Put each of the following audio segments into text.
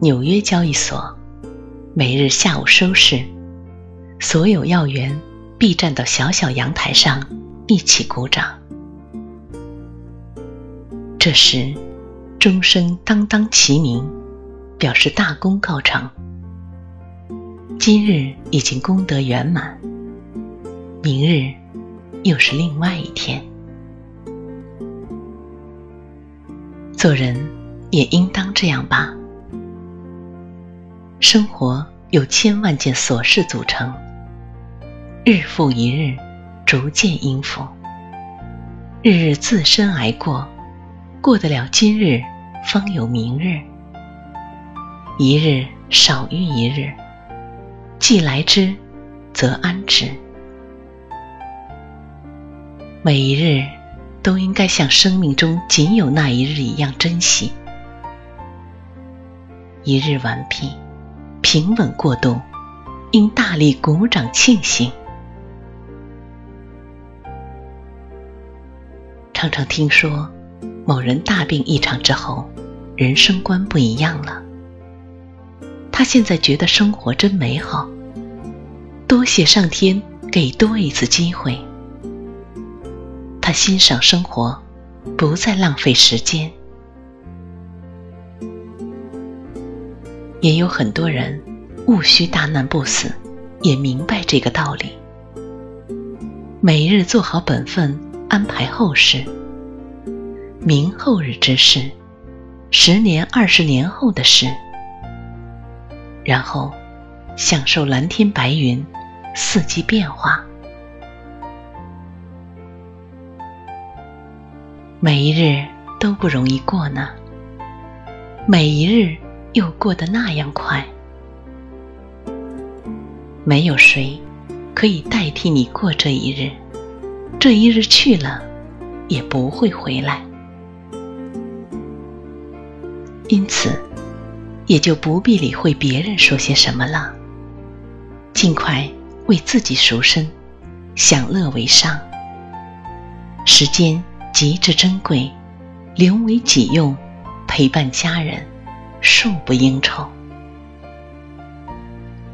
纽约交易所每日下午收市，所有要员必站到小小阳台上一起鼓掌。这时，钟声当当齐鸣，表示大功告成。今日已经功德圆满，明日又是另外一天。做人也应当这样吧。生活由千万件琐事组成，日复一日，逐渐应付，日日自身挨过，过得了今日，方有明日。一日少于一日，既来之，则安之。每一日都应该像生命中仅有那一日一样珍惜。一日完毕。平稳过渡，应大力鼓掌庆幸。常常听说，某人大病一场之后，人生观不一样了。他现在觉得生活真美好，多谢上天给多一次机会。他欣赏生活，不再浪费时间。也有很多人勿需大难不死，也明白这个道理。每日做好本分，安排后事，明后日之事，十年、二十年后的事，然后享受蓝天白云，四季变化。每一日都不容易过呢，每一日。又过得那样快，没有谁可以代替你过这一日，这一日去了，也不会回来，因此也就不必理会别人说些什么了，尽快为自己赎身，享乐为上。时间极之珍贵，留为己用，陪伴家人。恕不应酬，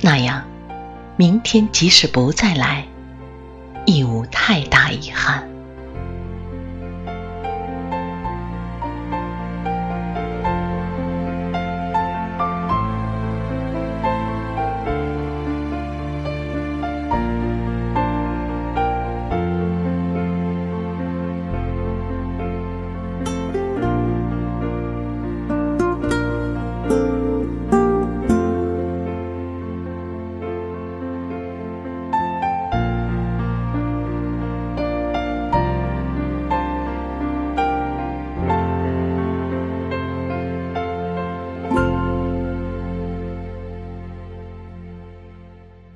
那样，明天即使不再来，亦无太大遗憾。